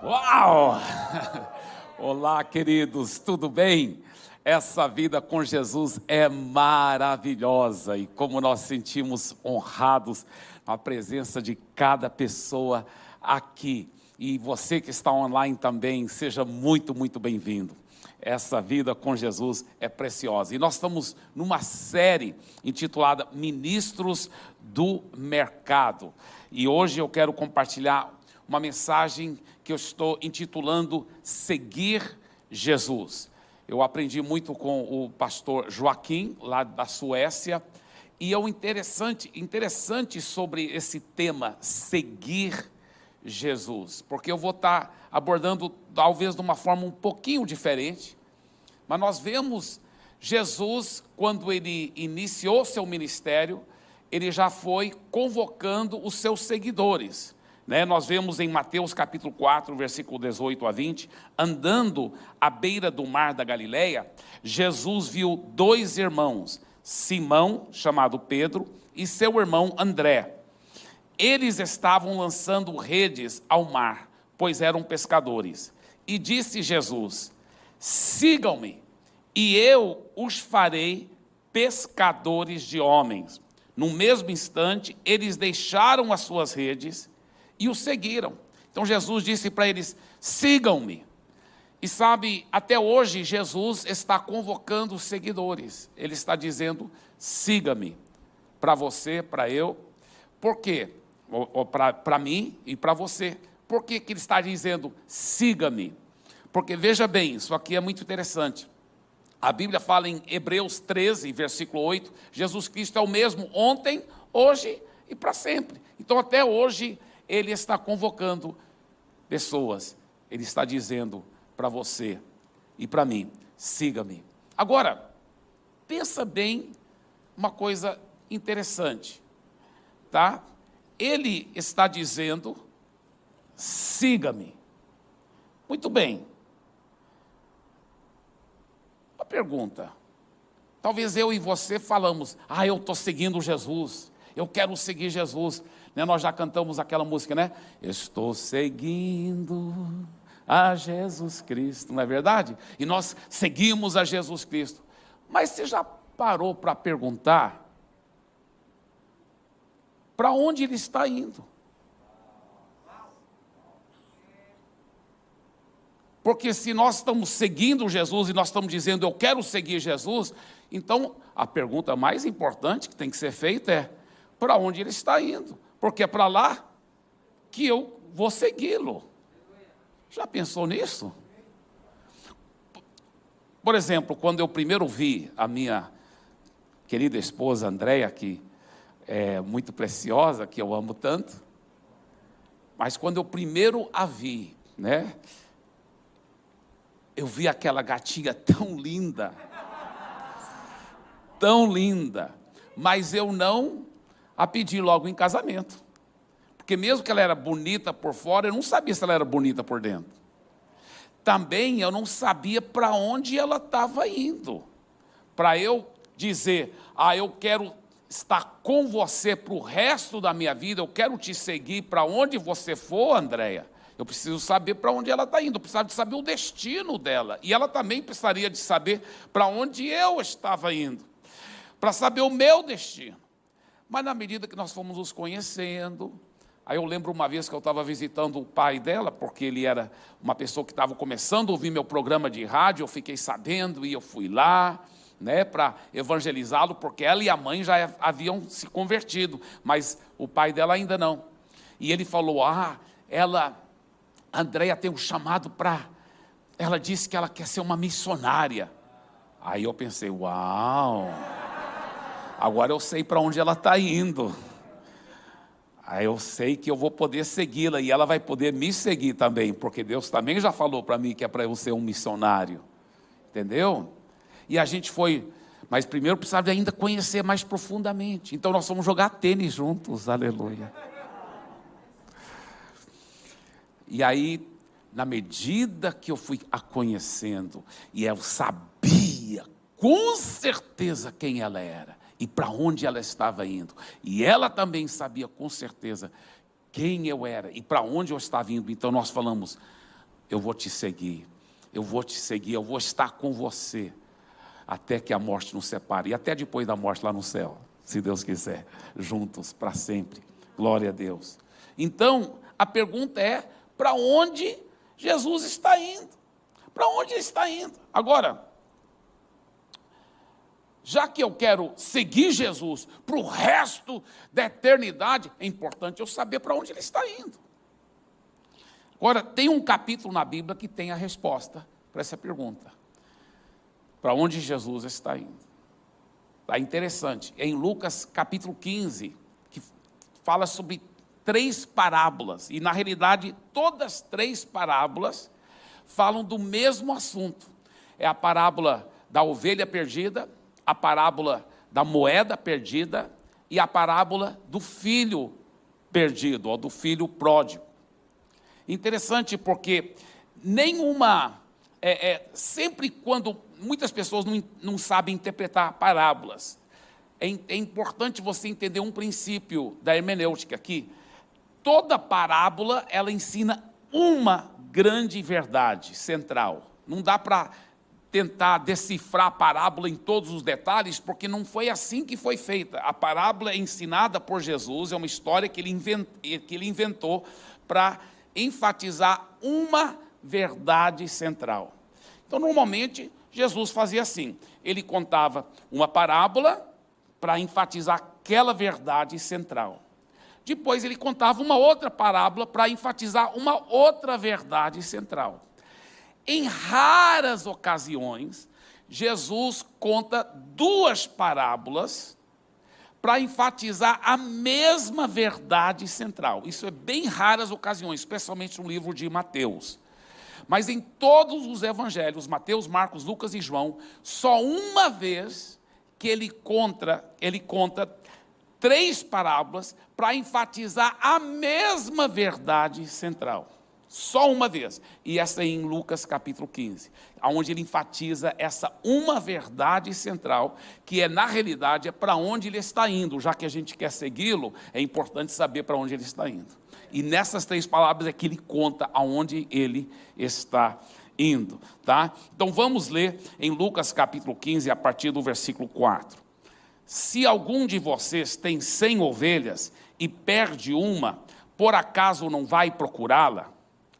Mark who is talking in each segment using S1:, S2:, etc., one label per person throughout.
S1: Uau! Olá, queridos, tudo bem? Essa vida com Jesus é maravilhosa e como nós sentimos honrados na presença de cada pessoa aqui. E você que está online também, seja muito, muito bem-vindo. Essa vida com Jesus é preciosa. E nós estamos numa série intitulada Ministros do Mercado. E hoje eu quero compartilhar uma mensagem que eu estou intitulando Seguir Jesus. Eu aprendi muito com o pastor Joaquim, lá da Suécia, e é um interessante, interessante sobre esse tema, seguir Jesus, porque eu vou estar abordando talvez de uma forma um pouquinho diferente, mas nós vemos Jesus, quando ele iniciou seu ministério, ele já foi convocando os seus seguidores. Né? Nós vemos em Mateus capítulo 4, versículo 18 a 20, andando à beira do mar da Galileia, Jesus viu dois irmãos, Simão, chamado Pedro, e seu irmão André. Eles estavam lançando redes ao mar, pois eram pescadores. E disse Jesus: Sigam-me, e eu os farei pescadores de homens. No mesmo instante, eles deixaram as suas redes e o seguiram. Então Jesus disse para eles: sigam-me. E sabe, até hoje Jesus está convocando os seguidores. Ele está dizendo: siga-me. Para você, para eu. Por quê? Para mim e para você. Por que, que ele está dizendo siga-me? Porque veja bem, isso aqui é muito interessante. A Bíblia fala em Hebreus 13, versículo 8: Jesus Cristo é o mesmo ontem, hoje e para sempre. Então, até hoje, ele está convocando pessoas, ele está dizendo para você e para mim: siga-me. Agora, pensa bem uma coisa interessante, tá? Ele está dizendo: siga-me. Muito bem. Uma pergunta. Talvez eu e você falamos: ah, eu estou seguindo Jesus, eu quero seguir Jesus. Né? Nós já cantamos aquela música, né? Estou seguindo a Jesus Cristo, não é verdade? E nós seguimos a Jesus Cristo. Mas você já parou para perguntar para onde ele está indo? Porque se nós estamos seguindo Jesus e nós estamos dizendo eu quero seguir Jesus, então a pergunta mais importante que tem que ser feita é: para onde ele está indo? Porque é para lá que eu vou segui-lo. Já pensou nisso? Por exemplo, quando eu primeiro vi a minha querida esposa Andréia, que é muito preciosa, que eu amo tanto, mas quando eu primeiro a vi, né, eu vi aquela gatinha tão linda, tão linda, mas eu não a pedir logo em casamento. Porque mesmo que ela era bonita por fora, eu não sabia se ela era bonita por dentro. Também eu não sabia para onde ela estava indo. Para eu dizer, ah, eu quero estar com você para o resto da minha vida, eu quero te seguir para onde você for, Andréia. Eu preciso saber para onde ela está indo, eu precisava de saber o destino dela. E ela também precisaria de saber para onde eu estava indo, para saber o meu destino. Mas na medida que nós fomos nos conhecendo, aí eu lembro uma vez que eu estava visitando o pai dela, porque ele era uma pessoa que estava começando a ouvir meu programa de rádio, eu fiquei sabendo e eu fui lá, né, para evangelizá-lo, porque ela e a mãe já haviam se convertido, mas o pai dela ainda não. E ele falou: "Ah, ela Andréia tem um chamado para ela disse que ela quer ser uma missionária". Aí eu pensei: "Uau!" Agora eu sei para onde ela está indo. Aí eu sei que eu vou poder segui-la e ela vai poder me seguir também, porque Deus também já falou para mim que é para eu ser um missionário. Entendeu? E a gente foi, mas primeiro precisava ainda conhecer mais profundamente. Então nós fomos jogar tênis juntos, aleluia. E aí, na medida que eu fui a conhecendo, e eu sabia com certeza quem ela era, e para onde ela estava indo. E ela também sabia com certeza quem eu era e para onde eu estava indo. Então nós falamos: eu vou te seguir, eu vou te seguir, eu vou estar com você, até que a morte nos separe, e até depois da morte lá no céu, se Deus quiser, juntos para sempre. Glória a Deus. Então, a pergunta é: para onde Jesus está indo? Para onde está indo? Agora, já que eu quero seguir Jesus para o resto da eternidade, é importante eu saber para onde ele está indo. Agora, tem um capítulo na Bíblia que tem a resposta para essa pergunta: para onde Jesus está indo? Está interessante. É em Lucas capítulo 15, que fala sobre três parábolas, e na realidade, todas as três parábolas falam do mesmo assunto. É a parábola da ovelha perdida, a parábola da moeda perdida e a parábola do filho perdido, ou do filho pródigo. Interessante porque nenhuma. É, é, sempre quando muitas pessoas não, não sabem interpretar parábolas, é, é importante você entender um princípio da hermenêutica aqui toda parábola ela ensina uma grande verdade central. Não dá para tentar decifrar a parábola em todos os detalhes, porque não foi assim que foi feita. A parábola ensinada por Jesus, é uma história que ele, que ele inventou para enfatizar uma verdade central. Então, normalmente, Jesus fazia assim: ele contava uma parábola para enfatizar aquela verdade central. Depois ele contava uma outra parábola para enfatizar uma outra verdade central. Em raras ocasiões, Jesus conta duas parábolas para enfatizar a mesma verdade central. Isso é bem raras ocasiões, especialmente no livro de Mateus. Mas em todos os evangelhos, Mateus, Marcos, Lucas e João, só uma vez que ele conta, ele conta três parábolas para enfatizar a mesma verdade central. Só uma vez. E essa é em Lucas capítulo 15, onde ele enfatiza essa uma verdade central, que é, na realidade, é para onde ele está indo. Já que a gente quer segui-lo, é importante saber para onde ele está indo. E nessas três palavras é que ele conta aonde ele está indo. Tá? Então vamos ler em Lucas capítulo 15, a partir do versículo 4. Se algum de vocês tem cem ovelhas e perde uma, por acaso não vai procurá-la?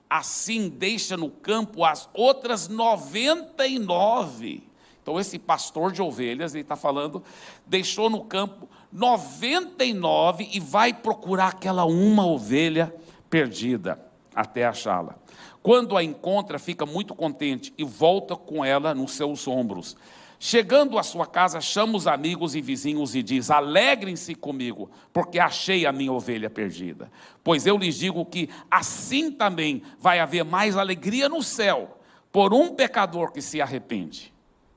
S1: Assim deixa no campo as outras noventa e nove. Então, esse pastor de ovelhas, ele está falando, deixou no campo 99 e vai procurar aquela uma ovelha perdida até achá-la. Quando a encontra, fica muito contente e volta com ela nos seus ombros. Chegando à sua casa, chama os amigos e vizinhos e diz: Alegrem-se comigo, porque achei a minha ovelha perdida. Pois eu lhes digo que assim também vai haver mais alegria no céu por um pecador que se arrepende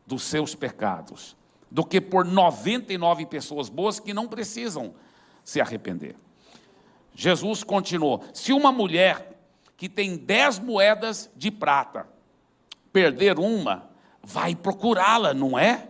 S1: dos seus pecados, do que por 99 pessoas boas que não precisam se arrepender. Jesus continuou: Se uma mulher que tem dez moedas de prata perder uma, vai procurá-la, não é?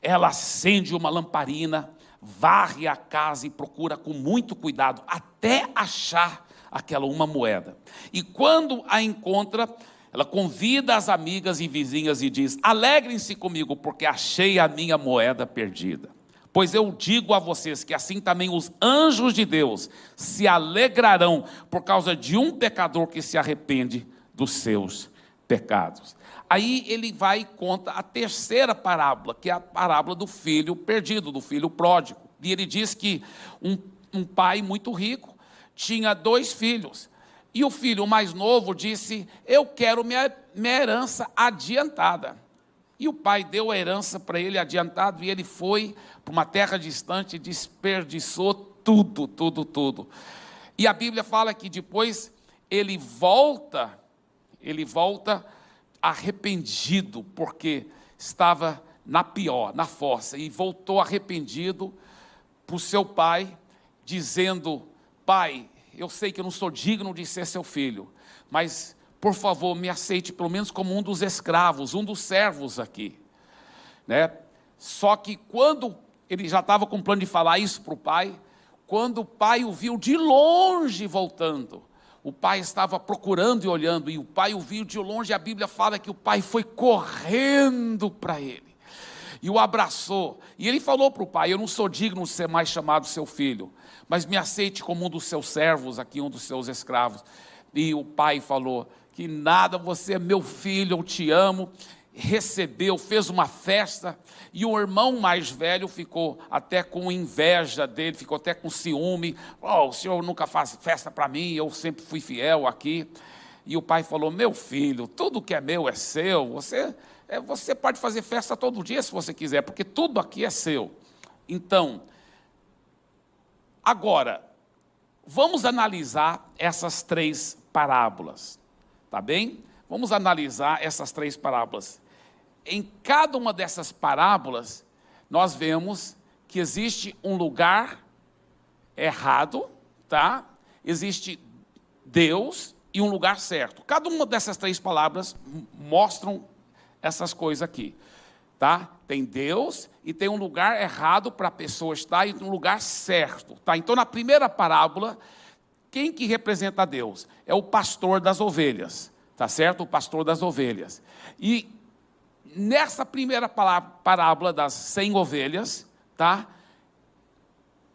S1: Ela acende uma lamparina, varre a casa e procura com muito cuidado até achar aquela uma moeda. E quando a encontra, ela convida as amigas e vizinhas e diz: Alegrem-se comigo, porque achei a minha moeda perdida. Pois eu digo a vocês que assim também os anjos de Deus se alegrarão por causa de um pecador que se arrepende dos seus pecados. Aí ele vai e conta a terceira parábola, que é a parábola do filho perdido, do filho pródigo. E ele diz que um, um pai muito rico tinha dois filhos. E o filho mais novo disse: Eu quero minha, minha herança adiantada. E o pai deu a herança para ele adiantado e ele foi para uma terra distante e desperdiçou tudo, tudo, tudo. E a Bíblia fala que depois ele volta, ele volta arrependido, porque estava na pior, na fossa, e voltou arrependido para o seu pai, dizendo: Pai, eu sei que eu não sou digno de ser seu filho, mas por favor, me aceite pelo menos como um dos escravos, um dos servos aqui. Né? Só que quando ele já estava com o plano de falar isso para o pai, quando o pai o viu de longe voltando, O pai estava procurando e olhando, e o pai o viu de longe. A Bíblia fala que o pai foi correndo para ele e o abraçou. E ele falou para o pai: Eu não sou digno de ser mais chamado seu filho, mas me aceite como um dos seus servos, aqui, um dos seus escravos. E o pai falou: Que nada, você é meu filho, eu te amo recebeu, fez uma festa, e o irmão mais velho ficou até com inveja dele, ficou até com ciúme. Oh, o senhor nunca faz festa para mim, eu sempre fui fiel aqui. E o pai falou: Meu filho, tudo que é meu é seu, você, é, você pode fazer festa todo dia se você quiser, porque tudo aqui é seu. Então, agora, vamos analisar essas três parábolas, tá bem? Vamos analisar essas três parábolas em cada uma dessas parábolas, nós vemos que existe um lugar errado, tá? Existe Deus e um lugar certo. Cada uma dessas três palavras mostram essas coisas aqui, tá? Tem Deus e tem um lugar errado para a pessoa estar e um lugar certo, tá? Então, na primeira parábola, quem que representa Deus? É o pastor das ovelhas, tá certo? O pastor das ovelhas. E nessa primeira parábola das cem ovelhas, tá?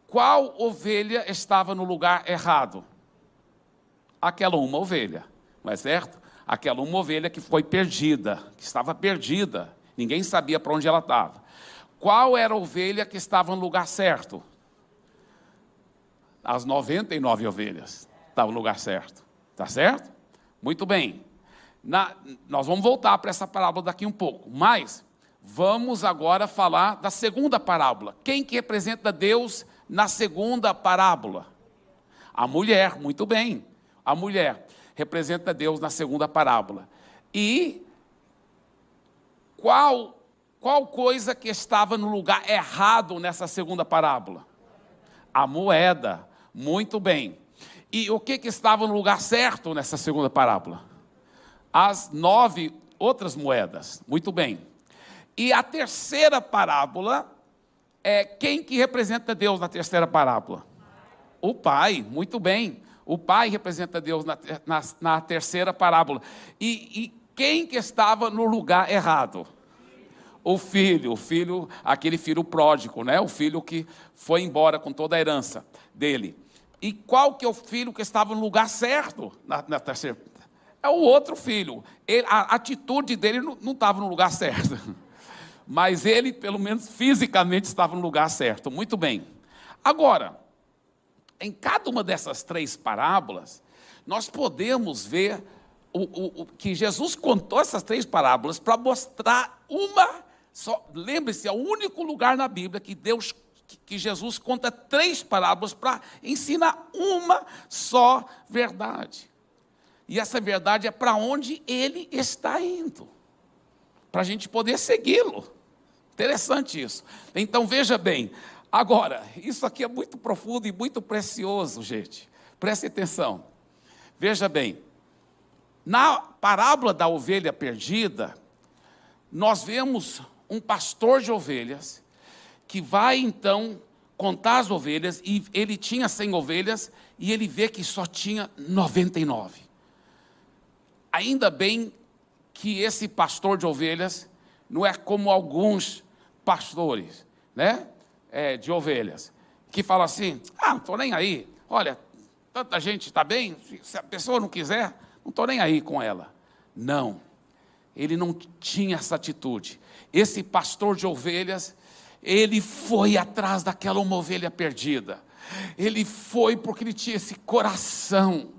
S1: Qual ovelha estava no lugar errado? Aquela uma ovelha, não é certo? Aquela uma ovelha que foi perdida, que estava perdida, ninguém sabia para onde ela estava. Qual era a ovelha que estava no lugar certo? As 99 ovelhas estavam no lugar certo, tá certo? Muito bem. Na, nós vamos voltar para essa parábola daqui um pouco, mas vamos agora falar da segunda parábola. Quem que representa Deus na segunda parábola? A mulher, muito bem. A mulher representa Deus na segunda parábola. E qual qual coisa que estava no lugar errado nessa segunda parábola? A moeda. Muito bem. E o que, que estava no lugar certo nessa segunda parábola? As nove outras moedas. Muito bem. E a terceira parábola é quem que representa Deus na terceira parábola? O Pai, muito bem. O Pai representa Deus na, na, na terceira parábola. E, e quem que estava no lugar errado? O filho, o filho, aquele filho pródigo, né? O filho que foi embora com toda a herança dele. E qual que é o filho que estava no lugar certo na, na terceira? É o outro filho. Ele, a atitude dele não estava no lugar certo. Mas ele, pelo menos fisicamente, estava no lugar certo. Muito bem. Agora, em cada uma dessas três parábolas, nós podemos ver o, o, o, que Jesus contou essas três parábolas para mostrar uma só. Lembre-se, é o único lugar na Bíblia que Deus que, que Jesus conta três parábolas para ensinar uma só verdade. E essa verdade é para onde ele está indo, para a gente poder segui-lo. Interessante isso. Então veja bem, agora, isso aqui é muito profundo e muito precioso, gente. Preste atenção. Veja bem, na parábola da ovelha perdida, nós vemos um pastor de ovelhas que vai então contar as ovelhas e ele tinha 100 ovelhas e ele vê que só tinha 99. Ainda bem que esse pastor de ovelhas não é como alguns pastores, né? É, de ovelhas, que falam assim: ah, não estou nem aí, olha, tanta gente está bem, se a pessoa não quiser, não estou nem aí com ela. Não, ele não tinha essa atitude. Esse pastor de ovelhas, ele foi atrás daquela uma ovelha perdida. Ele foi porque ele tinha esse coração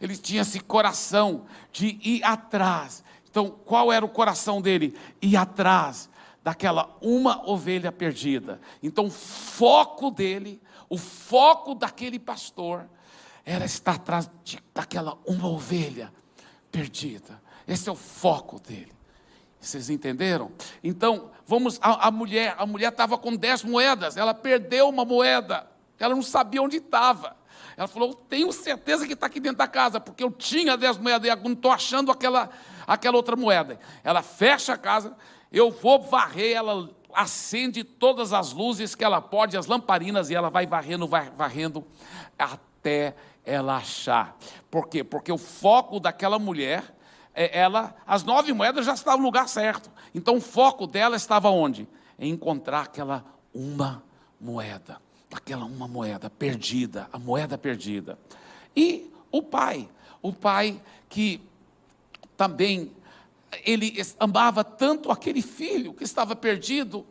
S1: ele tinha esse coração de ir atrás. Então, qual era o coração dele? Ir atrás daquela uma ovelha perdida. Então, o foco dele, o foco daquele pastor, era estar atrás de, daquela uma ovelha perdida. Esse é o foco dele. Vocês entenderam? Então, vamos, a, a mulher, a mulher estava com dez moedas, ela perdeu uma moeda, ela não sabia onde estava. Ela falou: tenho certeza que está aqui dentro da casa, porque eu tinha dez moedas e não estou achando aquela, aquela outra moeda. Ela fecha a casa, eu vou varrer, ela acende todas as luzes que ela pode, as lamparinas, e ela vai varrendo, vai varrendo, até ela achar. Por quê? Porque o foco daquela mulher, é, ela, as nove moedas já estavam no lugar certo. Então o foco dela estava onde? Em encontrar aquela uma moeda, aquela uma moeda perdida, a moeda perdida. E o pai, o pai que também ele amava tanto aquele filho que estava perdido,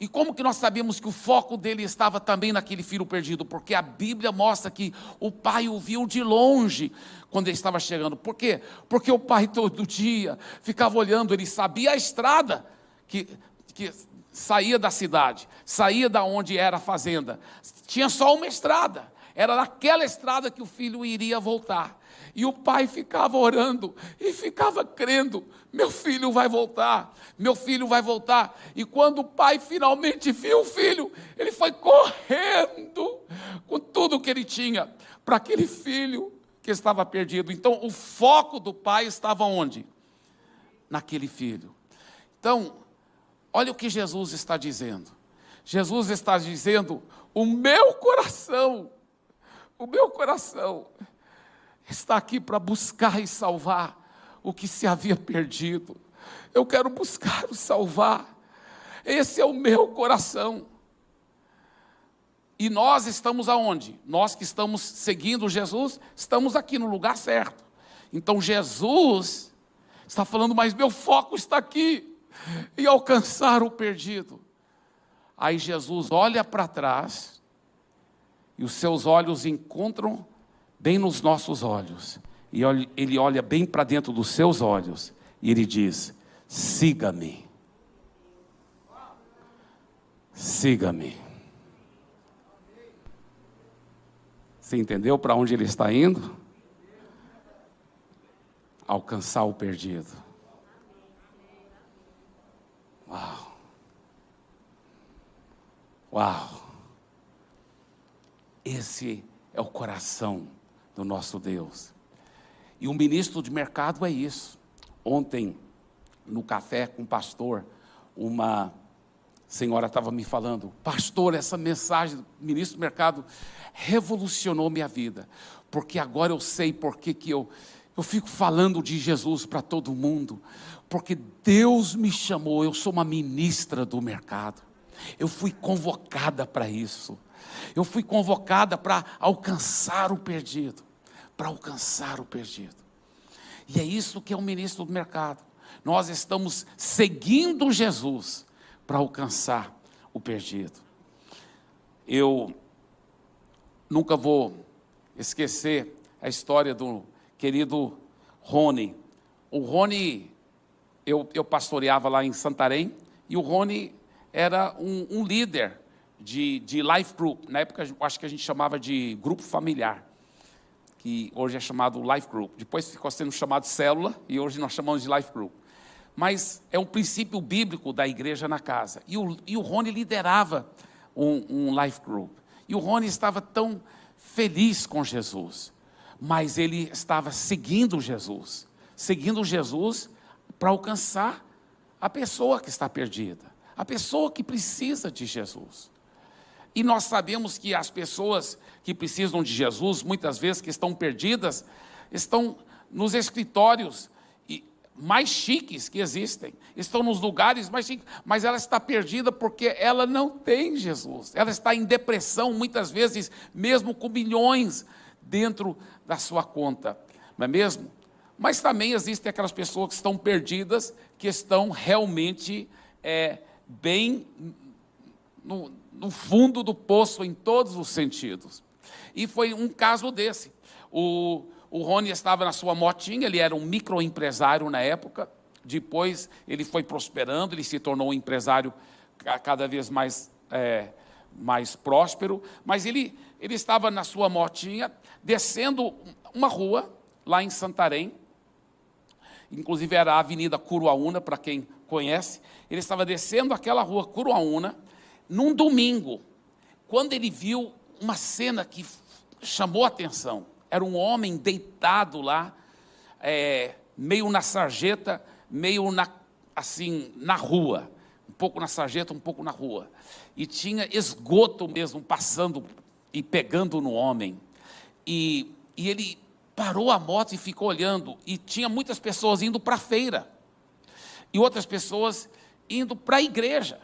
S1: e como que nós sabemos que o foco dele estava também naquele filho perdido? Porque a Bíblia mostra que o pai o viu de longe quando ele estava chegando. Por quê? Porque o pai todo dia ficava olhando, ele sabia a estrada que, que saía da cidade, saía da onde era a fazenda. Tinha só uma estrada. Era naquela estrada que o filho iria voltar. E o pai ficava orando e ficava crendo: meu filho vai voltar, meu filho vai voltar. E quando o pai finalmente viu o filho, ele foi correndo com tudo que ele tinha para aquele filho que estava perdido. Então, o foco do pai estava onde? Naquele filho. Então, olha o que Jesus está dizendo. Jesus está dizendo: o meu coração, o meu coração está aqui para buscar e salvar o que se havia perdido. Eu quero buscar e salvar. Esse é o meu coração. E nós estamos aonde? Nós que estamos seguindo Jesus, estamos aqui no lugar certo. Então Jesus está falando, mas meu foco está aqui em alcançar o perdido. Aí Jesus olha para trás e os seus olhos encontram bem nos nossos olhos, e ele olha bem para dentro dos seus olhos, e ele diz: siga-me. Siga-me. Você entendeu para onde ele está indo? Alcançar o perdido. Uau. Uau. Esse é o coração do nosso Deus. E um ministro de mercado é isso. Ontem, no café com o pastor, uma senhora estava me falando, pastor, essa mensagem do ministro do mercado revolucionou minha vida, porque agora eu sei por que, eu, eu fico falando de Jesus para todo mundo, porque Deus me chamou, eu sou uma ministra do mercado, eu fui convocada para isso, eu fui convocada para alcançar o perdido para alcançar o perdido. E é isso que é o ministro do mercado. Nós estamos seguindo Jesus para alcançar o perdido. Eu nunca vou esquecer a história do querido Rony. O Rony, eu, eu pastoreava lá em Santarém, e o Rony era um, um líder de, de life group. Na época, acho que a gente chamava de grupo familiar que hoje é chamado Life Group. Depois ficou sendo chamado célula e hoje nós chamamos de Life Group. Mas é um princípio bíblico da igreja na casa. E o, e o Rony liderava um, um Life Group. E o Rony estava tão feliz com Jesus, mas ele estava seguindo Jesus seguindo Jesus para alcançar a pessoa que está perdida, a pessoa que precisa de Jesus. E nós sabemos que as pessoas que precisam de Jesus, muitas vezes que estão perdidas, estão nos escritórios mais chiques que existem, estão nos lugares mais chiques, mas ela está perdida porque ela não tem Jesus. Ela está em depressão, muitas vezes, mesmo com milhões dentro da sua conta, não é mesmo? Mas também existem aquelas pessoas que estão perdidas, que estão realmente é, bem no, no fundo do poço em todos os sentidos. E foi um caso desse. O, o Rony estava na sua motinha, ele era um microempresário na época, depois ele foi prosperando, ele se tornou um empresário cada vez mais, é, mais próspero, mas ele, ele estava na sua motinha, descendo uma rua, lá em Santarém, inclusive era a Avenida Curuaúna, para quem conhece, ele estava descendo aquela rua Curuaúna, num domingo, quando ele viu uma cena que chamou a atenção, era um homem deitado lá, é, meio na sarjeta, meio na, assim, na rua, um pouco na sarjeta, um pouco na rua, e tinha esgoto mesmo passando e pegando no homem, e e ele parou a moto e ficou olhando, e tinha muitas pessoas indo para a feira, e outras pessoas indo para a igreja.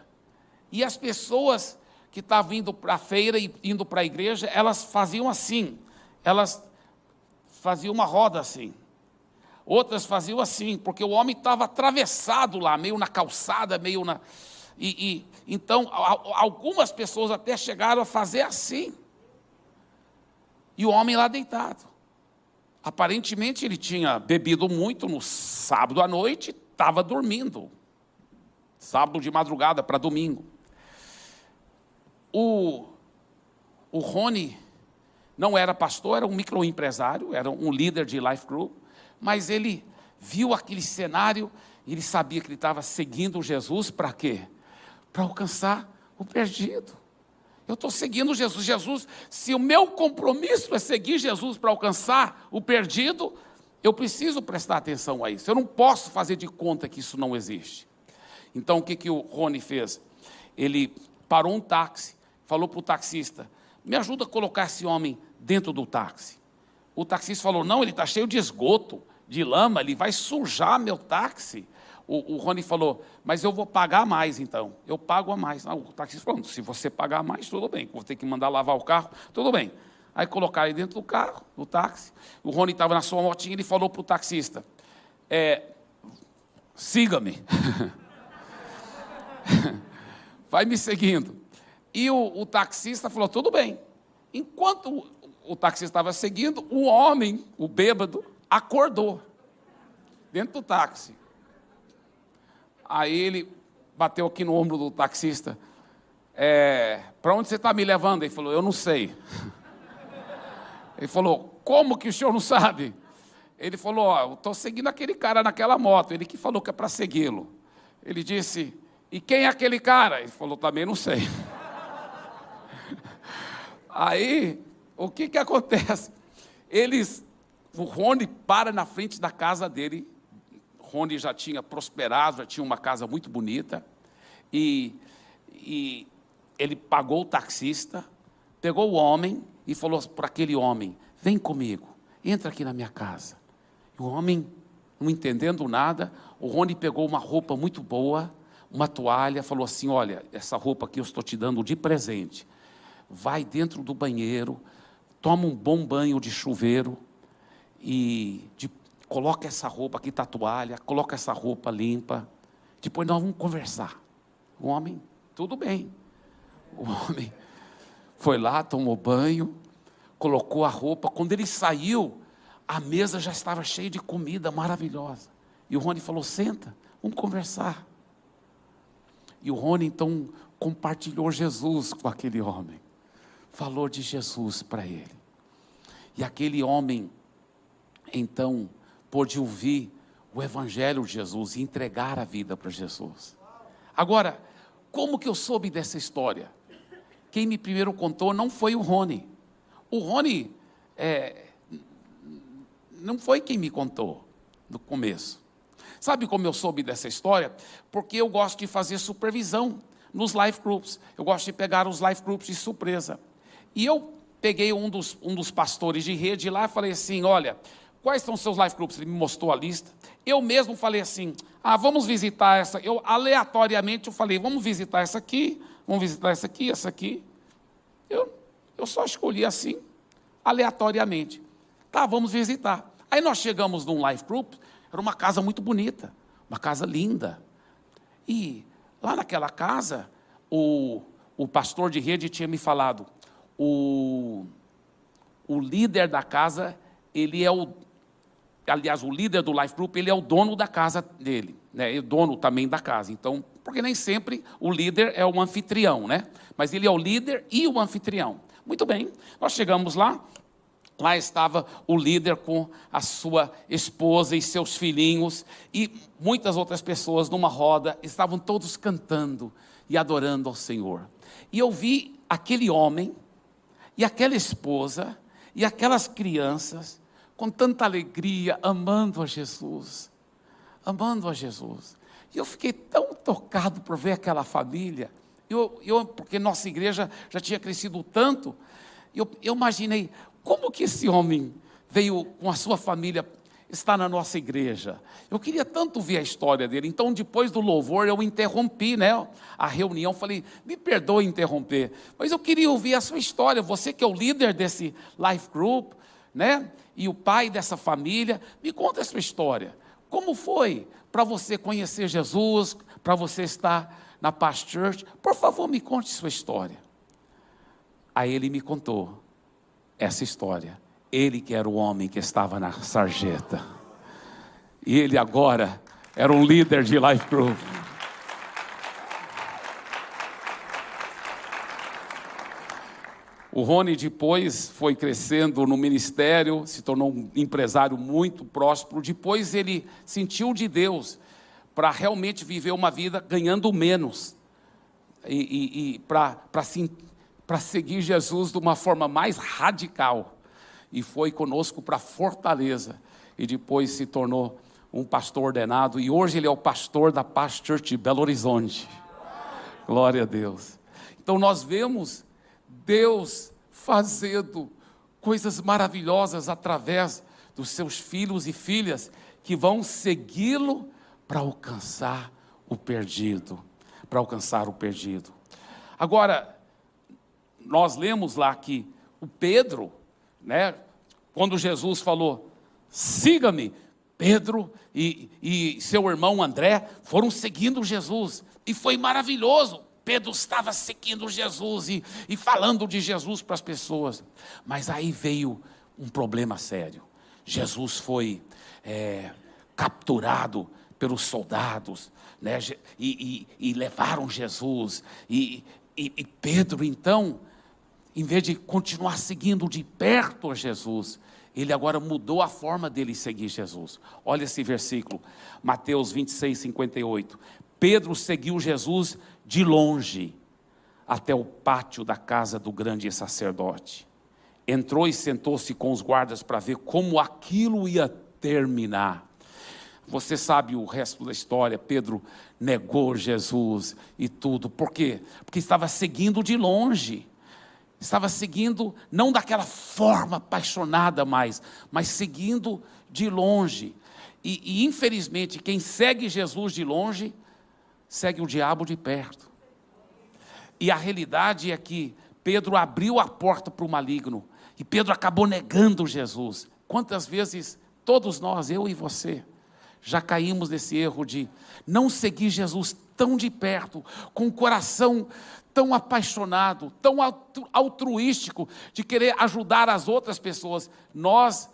S1: E as pessoas que estavam indo para a feira e indo para a igreja, elas faziam assim, elas faziam uma roda assim. Outras faziam assim, porque o homem estava atravessado lá, meio na calçada, meio na. E, e então algumas pessoas até chegaram a fazer assim. E o homem lá deitado. Aparentemente ele tinha bebido muito no sábado à noite, estava dormindo. Sábado de madrugada para domingo. O, o Rony não era pastor, era um microempresário, era um líder de life group, mas ele viu aquele cenário e ele sabia que ele estava seguindo Jesus para quê? Para alcançar o perdido. Eu estou seguindo Jesus. Jesus, se o meu compromisso é seguir Jesus para alcançar o perdido, eu preciso prestar atenção a isso. Eu não posso fazer de conta que isso não existe. Então, o que, que o Rony fez? Ele parou um táxi, falou para o taxista: me ajuda a colocar esse homem dentro do táxi. O taxista falou: não, ele está cheio de esgoto, de lama, ele vai sujar meu táxi o, o Rony falou, mas eu vou pagar mais então. Eu pago a mais. O taxista falou, se você pagar mais, tudo bem. Vou ter que mandar lavar o carro, tudo bem. Aí colocaram ele dentro do carro, do táxi. O Rony estava na sua motinha, ele falou para o taxista, é, siga-me. Vai me seguindo. E o, o, taxista falou, tudo bem. Enquanto o, o taxista estava seguindo, o homem, o bêbado, acordou dentro do táxi. Aí ele bateu aqui no ombro do taxista. É, para onde você está me levando? Ele falou, eu não sei. Ele falou, como que o senhor não sabe? Ele falou, ó, eu estou seguindo aquele cara naquela moto. Ele que falou que é para segui-lo. Ele disse, e quem é aquele cara? Ele falou, também não sei. Aí, o que que acontece? Eles, o Rony para na frente da casa dele Rony já tinha prosperado, já tinha uma casa muito bonita, e, e ele pagou o taxista, pegou o homem e falou para aquele homem: Vem comigo, entra aqui na minha casa. E o homem, não entendendo nada, o Rony pegou uma roupa muito boa, uma toalha, falou assim: Olha, essa roupa aqui eu estou te dando de presente. Vai dentro do banheiro, toma um bom banho de chuveiro e de coloca essa roupa aqui, tá toalha, coloca essa roupa limpa. Depois nós vamos conversar. O homem, tudo bem. O homem foi lá, tomou banho, colocou a roupa. Quando ele saiu, a mesa já estava cheia de comida maravilhosa. E o Rony falou: senta, vamos conversar. E o Rony então compartilhou Jesus com aquele homem. Falou de Jesus para ele. E aquele homem, então, pôde ouvir o Evangelho de Jesus e entregar a vida para Jesus. Agora, como que eu soube dessa história? Quem me primeiro contou não foi o Rony. O Rony é, não foi quem me contou no começo. Sabe como eu soube dessa história? Porque eu gosto de fazer supervisão nos life groups. Eu gosto de pegar os life groups de surpresa. E eu peguei um dos, um dos pastores de rede lá e falei assim: olha, Quais são os seus life groups? Ele me mostrou a lista. Eu mesmo falei assim: ah, vamos visitar essa. Eu aleatoriamente eu falei: vamos visitar essa aqui, vamos visitar essa aqui, essa aqui. Eu, eu só escolhi assim, aleatoriamente. Tá, vamos visitar. Aí nós chegamos num life group, era uma casa muito bonita, uma casa linda. E lá naquela casa, o, o pastor de rede tinha me falado: o, o líder da casa, ele é o aliás, o líder do Life Group, ele é o dono da casa dele, né? É dono também da casa. Então, porque nem sempre o líder é o anfitrião, né? Mas ele é o líder e o anfitrião. Muito bem, nós chegamos lá, lá estava o líder com a sua esposa e seus filhinhos e muitas outras pessoas numa roda, estavam todos cantando e adorando ao Senhor. E eu vi aquele homem e aquela esposa e aquelas crianças com tanta alegria, amando a Jesus. Amando a Jesus. E eu fiquei tão tocado por ver aquela família. Eu, eu, porque nossa igreja já tinha crescido tanto, eu, eu imaginei como que esse homem veio com a sua família está na nossa igreja. Eu queria tanto ver a história dele. Então, depois do louvor, eu interrompi né, a reunião. Falei, me perdoe interromper, mas eu queria ouvir a sua história. Você que é o líder desse life group, né? E o pai dessa família, me conta a sua história. Como foi para você conhecer Jesus, para você estar na Past Church? Por favor, me conte sua história. Aí ele me contou essa história. Ele que era o homem que estava na sarjeta. E ele agora era um líder de life group. O Rony depois foi crescendo no ministério, se tornou um empresário muito próspero. Depois ele sentiu de Deus para realmente viver uma vida ganhando menos e, e, e para seguir Jesus de uma forma mais radical e foi conosco para Fortaleza e depois se tornou um pastor ordenado e hoje ele é o pastor da Paz Church de Belo Horizonte. Glória a Deus. Então nós vemos Deus fazendo coisas maravilhosas através dos seus filhos e filhas que vão segui-lo para alcançar o perdido, para alcançar o perdido. Agora, nós lemos lá que o Pedro, né, quando Jesus falou, siga-me, Pedro e, e seu irmão André foram seguindo Jesus, e foi maravilhoso. Pedro estava seguindo Jesus e, e falando de Jesus para as pessoas, mas aí veio um problema sério. Jesus foi é, capturado pelos soldados, né, e, e, e levaram Jesus, e, e Pedro então em vez de continuar seguindo de perto a Jesus, ele agora mudou a forma dele seguir Jesus. Olha esse versículo, Mateus 26, 58. Pedro seguiu Jesus de longe até o pátio da casa do grande sacerdote. Entrou e sentou-se com os guardas para ver como aquilo ia terminar. Você sabe o resto da história. Pedro negou Jesus e tudo. Por quê? Porque estava seguindo de longe estava seguindo, não daquela forma apaixonada mais, mas seguindo de longe. E, e, infelizmente, quem segue Jesus de longe, segue o diabo de perto. E a realidade é que Pedro abriu a porta para o maligno, e Pedro acabou negando Jesus. Quantas vezes todos nós, eu e você, já caímos nesse erro de não seguir Jesus tão de perto, com o coração tão apaixonado, tão altruístico, de querer ajudar as outras pessoas. Nós,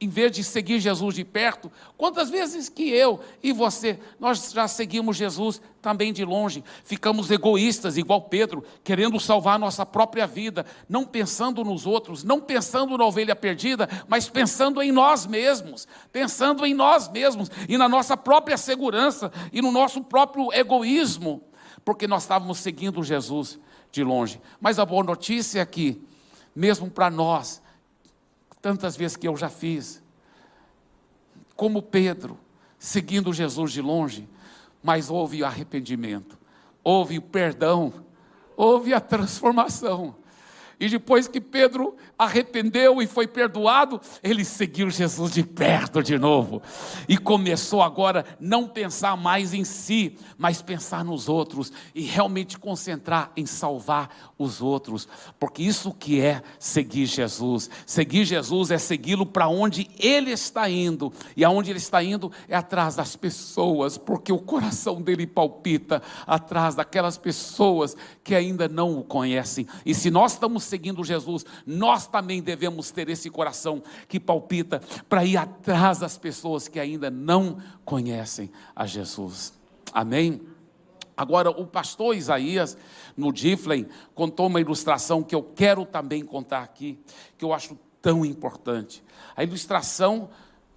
S1: em, vez de seguir Jesus de perto, quantas vezes que eu e você, nós já seguimos Jesus também de longe, ficamos egoístas, igual Pedro, querendo salvar nossa própria vida, não pensando nos outros, não pensando na ovelha perdida, mas pensando em nós mesmos, pensando em nós mesmos e na nossa própria segurança e no nosso próprio egoísmo porque nós estávamos seguindo Jesus de longe. Mas a boa notícia é que, mesmo para nós, tantas vezes que eu já fiz, como Pedro, seguindo Jesus de longe, mas houve arrependimento, houve perdão, houve a transformação. E depois que Pedro arrependeu e foi perdoado, ele seguiu Jesus de perto de novo. E começou agora não pensar mais em si, mas pensar nos outros e realmente concentrar em salvar os outros, porque isso que é seguir Jesus. Seguir Jesus é segui-lo para onde ele está indo, e aonde ele está indo é atrás das pessoas, porque o coração dele palpita atrás daquelas pessoas que ainda não o conhecem. E se nós estamos seguindo Jesus, nós também devemos ter esse coração que palpita para ir atrás das pessoas que ainda não conhecem a Jesus. Amém? Agora, o pastor Isaías, no Diflem, contou uma ilustração que eu quero também contar aqui, que eu acho tão importante. A ilustração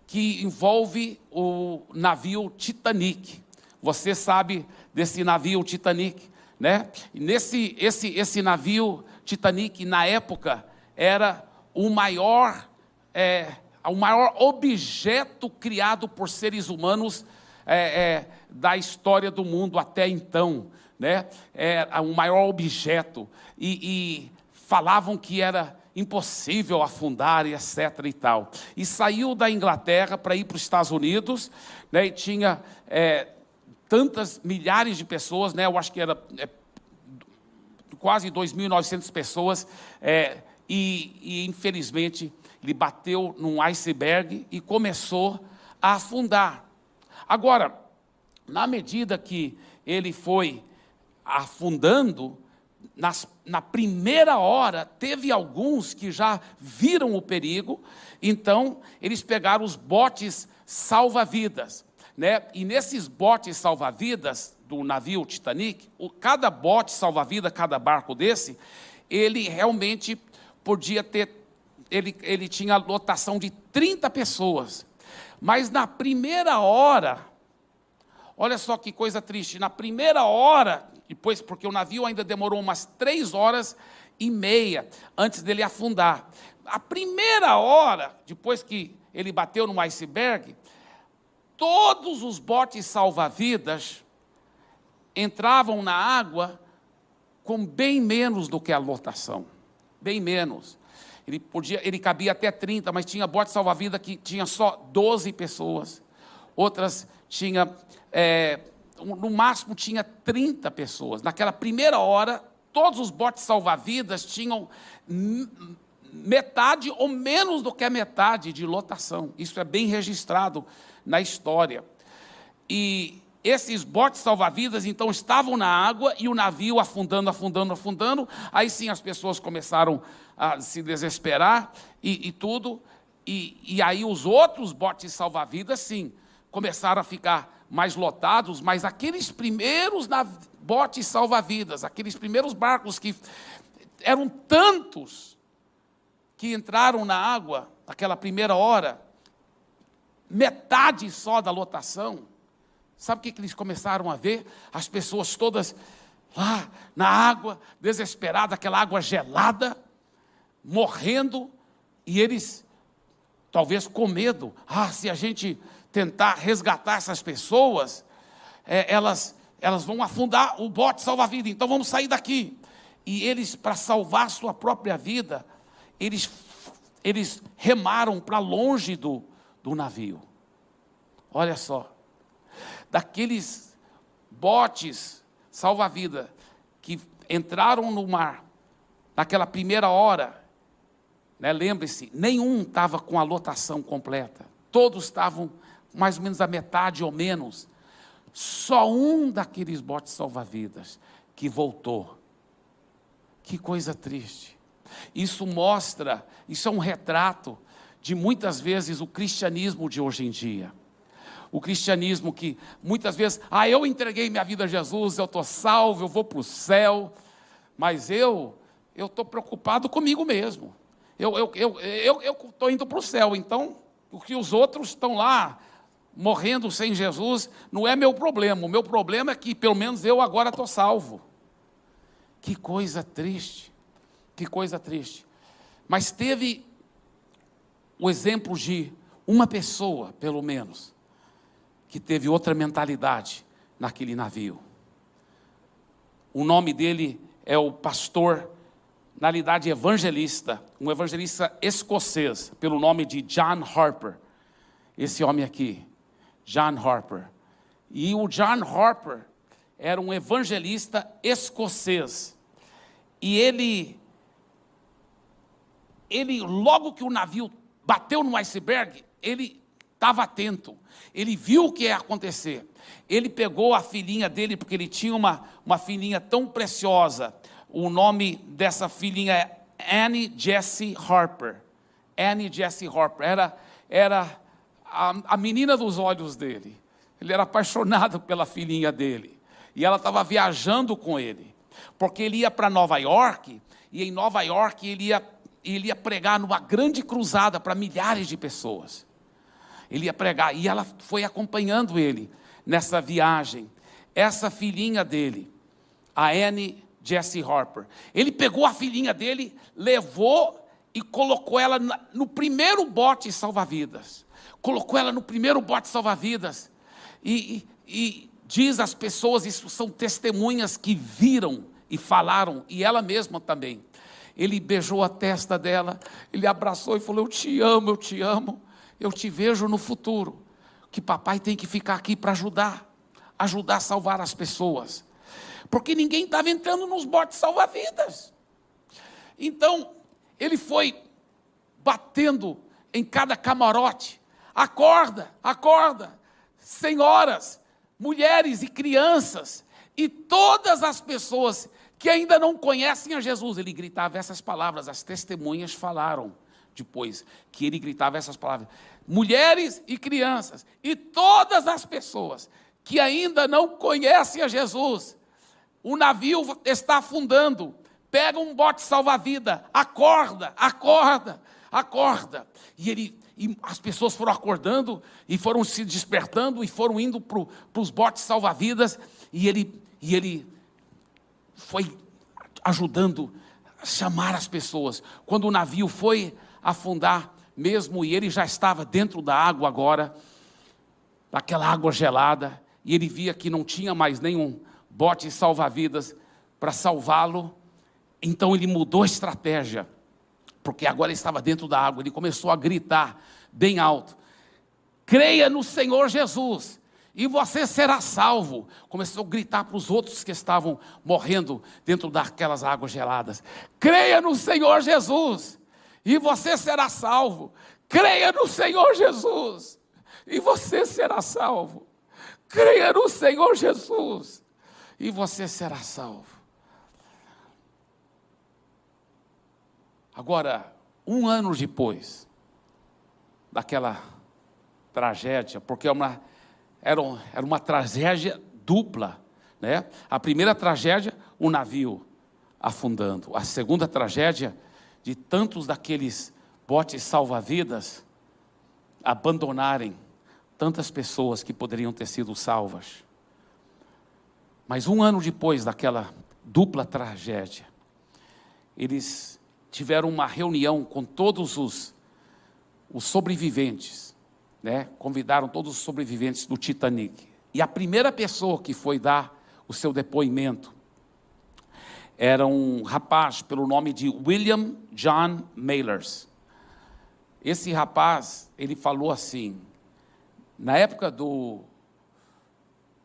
S1: que envolve o navio Titanic. Você sabe desse navio Titanic, né? Nesse esse esse navio Titanic na época era o maior é, o maior objeto criado por seres humanos é, é, da história do mundo até então, né? É o maior objeto e, e falavam que era impossível afundar e etc e tal. E saiu da Inglaterra para ir para os Estados Unidos, né, e tinha é, tantas milhares de pessoas, né, eu acho que era é, quase 2.900 pessoas, é, e, e infelizmente ele bateu num iceberg e começou a afundar. Agora, na medida que ele foi afundando, nas, na primeira hora, teve alguns que já viram o perigo, então eles pegaram os botes salva-vidas. Né? E nesses botes salva-vidas do navio Titanic, o, cada bote salva-vida, cada barco desse, ele realmente podia ter, ele, ele tinha lotação de 30 pessoas. Mas na primeira hora, olha só que coisa triste, na primeira hora depois, porque o navio ainda demorou umas três horas e meia antes dele afundar. A primeira hora, depois que ele bateu no iceberg, todos os botes salva-vidas entravam na água com bem menos do que a lotação. Bem menos. Ele, podia, ele cabia até 30, mas tinha bote salva-vida que tinha só 12 pessoas. Outras tinha é, no máximo tinha 30 pessoas. Naquela primeira hora, todos os botes salva-vidas tinham metade ou menos do que a metade de lotação. Isso é bem registrado na história. E esses botes salva-vidas então estavam na água e o navio afundando, afundando, afundando. Aí sim as pessoas começaram a se desesperar e, e tudo. E, e aí os outros botes salva-vidas, sim, começaram a ficar mais lotados, mas aqueles primeiros botes salva-vidas, aqueles primeiros barcos que eram tantos que entraram na água naquela primeira hora, metade só da lotação. Sabe o que, que eles começaram a ver? As pessoas todas lá na água, desesperadas, aquela água gelada, morrendo, e eles, talvez com medo, ah, se a gente tentar resgatar essas pessoas, é, elas, elas vão afundar o bote salva-vida, então vamos sair daqui. E eles, para salvar sua própria vida, eles, eles remaram para longe do, do navio. Olha só, daqueles botes salva-vida que entraram no mar naquela primeira hora, né, lembre-se, nenhum estava com a lotação completa, todos estavam mais ou menos a metade ou menos. Só um daqueles botes salva-vidas que voltou. Que coisa triste. Isso mostra, isso é um retrato de muitas vezes o cristianismo de hoje em dia. O cristianismo que muitas vezes, ah, eu entreguei minha vida a Jesus, eu estou salvo, eu vou para o céu, mas eu eu estou preocupado comigo mesmo. Eu estou eu, eu, eu, eu indo para o céu, então o que os outros estão lá morrendo sem Jesus não é meu problema. O meu problema é que pelo menos eu agora estou salvo. Que coisa triste. Que coisa triste. Mas teve o exemplo de uma pessoa, pelo menos, que teve outra mentalidade naquele navio. O nome dele é o pastor, na realidade evangelista, um evangelista escocês, pelo nome de John Harper. Esse homem aqui, John Harper. E o John Harper era um evangelista escocês. E ele, ele logo que o navio bateu no iceberg, ele estava atento. Ele viu o que ia acontecer. Ele pegou a filhinha dele, porque ele tinha uma, uma filhinha tão preciosa. O nome dessa filhinha é Annie Jessie Harper. Annie Jessie Harper. Era, era a, a menina dos olhos dele. Ele era apaixonado pela filhinha dele. E ela estava viajando com ele. Porque ele ia para Nova York, e em Nova York ele ia, ele ia pregar numa grande cruzada para milhares de pessoas. Ele ia pregar, e ela foi acompanhando ele nessa viagem. Essa filhinha dele, a Anne Jesse Harper. Ele pegou a filhinha dele, levou e colocou ela no primeiro bote salva-vidas colocou ela no primeiro bote salva-vidas. E, e, e diz às pessoas, isso são testemunhas que viram e falaram, e ela mesma também. Ele beijou a testa dela, ele abraçou e falou: Eu te amo, eu te amo, eu te vejo no futuro. Que papai tem que ficar aqui para ajudar, ajudar a salvar as pessoas, porque ninguém estava entrando nos botes salva-vidas. Então, ele foi batendo em cada camarote: acorda, acorda, senhoras, mulheres e crianças, e todas as pessoas que ainda não conhecem a Jesus. Ele gritava essas palavras, as testemunhas falaram depois que ele gritava essas palavras. Mulheres e crianças, e todas as pessoas que ainda não conhecem a Jesus, o navio está afundando. Pega um bote salva-vida, acorda, acorda, acorda. E ele e as pessoas foram acordando e foram se despertando e foram indo para os botes salva-vidas e ele, e ele foi ajudando a chamar as pessoas. Quando o navio foi afundar, mesmo e ele já estava dentro da água agora, daquela água gelada, e ele via que não tinha mais nenhum bote salva-vidas para salvá-lo, então ele mudou a estratégia, porque agora ele estava dentro da água, ele começou a gritar bem alto: creia no Senhor Jesus e você será salvo. Começou a gritar para os outros que estavam morrendo dentro daquelas águas geladas: creia no Senhor Jesus, e você será salvo. Creia no Senhor Jesus, e você será salvo. Creia no Senhor Jesus, e você será salvo. Agora, um ano depois daquela tragédia, porque é uma era, era uma tragédia dupla. Né? A primeira tragédia, o navio afundando. A segunda tragédia, de tantos daqueles botes salva-vidas abandonarem tantas pessoas que poderiam ter sido salvas. Mas um ano depois daquela dupla tragédia, eles tiveram uma reunião com todos os, os sobreviventes né, convidaram todos os sobreviventes do Titanic. E a primeira pessoa que foi dar o seu depoimento era um rapaz pelo nome de William John Mailers. Esse rapaz, ele falou assim, na época do,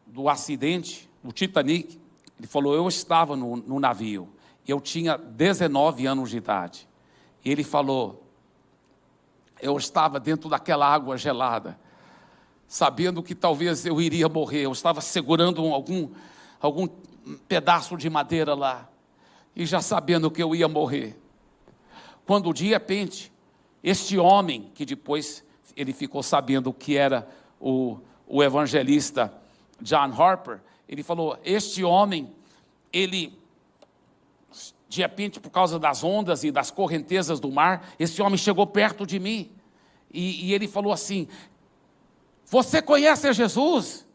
S1: do acidente, do Titanic, ele falou, eu estava no, no navio, eu tinha 19 anos de idade. E ele falou, eu estava dentro daquela água gelada, sabendo que talvez eu iria morrer. Eu estava segurando algum, algum pedaço de madeira lá, e já sabendo que eu ia morrer. Quando de repente, este homem, que depois ele ficou sabendo que era o, o evangelista John Harper, ele falou: Este homem, ele de repente, por causa das ondas e das correntezas do mar, esse homem chegou perto de mim e, e ele falou assim: Você conhece Jesus?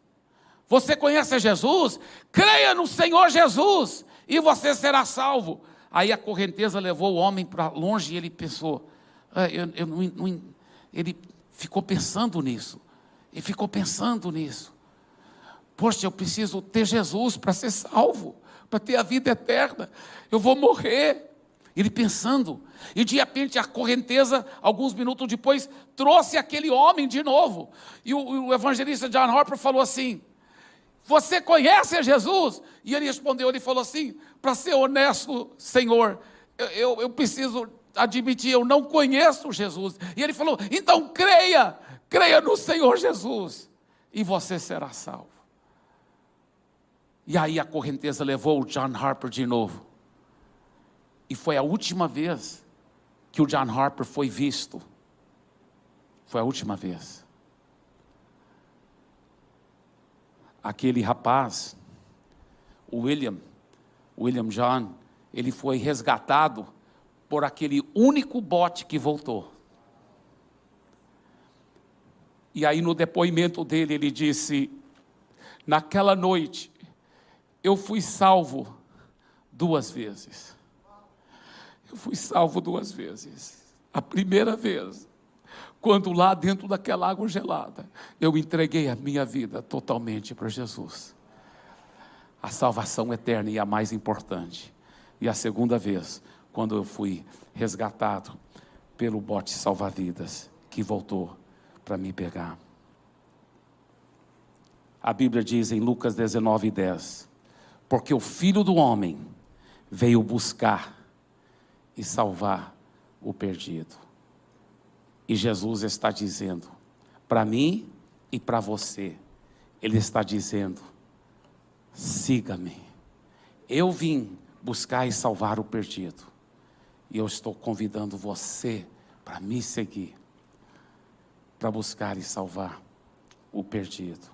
S1: Você conhece Jesus? Creia no Senhor Jesus e você será salvo. Aí a correnteza levou o homem para longe e ele pensou, ah, eu, eu não, não, ele ficou pensando nisso, e ficou pensando nisso. Poxa, eu preciso ter Jesus para ser salvo para ter a vida eterna. Eu vou morrer. Ele pensando, e de repente a correnteza, alguns minutos depois, trouxe aquele homem de novo. E o, o evangelista John Harper falou assim: Você conhece Jesus? E ele respondeu: Ele falou assim, para ser honesto, Senhor, eu, eu, eu preciso admitir, eu não conheço Jesus. E ele falou: Então creia, creia no Senhor Jesus, e você será salvo. E aí a correnteza levou o John Harper de novo. E foi a última vez que o John Harper foi visto. Foi a última vez. Aquele rapaz, o William, William John, ele foi resgatado por aquele único bote que voltou. E aí, no depoimento dele, ele disse: Naquela noite, eu fui salvo duas vezes. Eu fui salvo duas vezes. A primeira vez, quando lá dentro daquela água gelada, eu entreguei a minha vida totalmente para Jesus. A salvação eterna e a mais importante. E a segunda vez, quando eu fui resgatado pelo bote salva-vidas que voltou para me pegar. A Bíblia diz em Lucas 19, 10: Porque o filho do homem veio buscar e salvar o perdido. E Jesus está dizendo, para mim e para você, Ele está dizendo: siga-me. Eu vim buscar e salvar o perdido. E eu estou convidando você para me seguir, para buscar e salvar o perdido.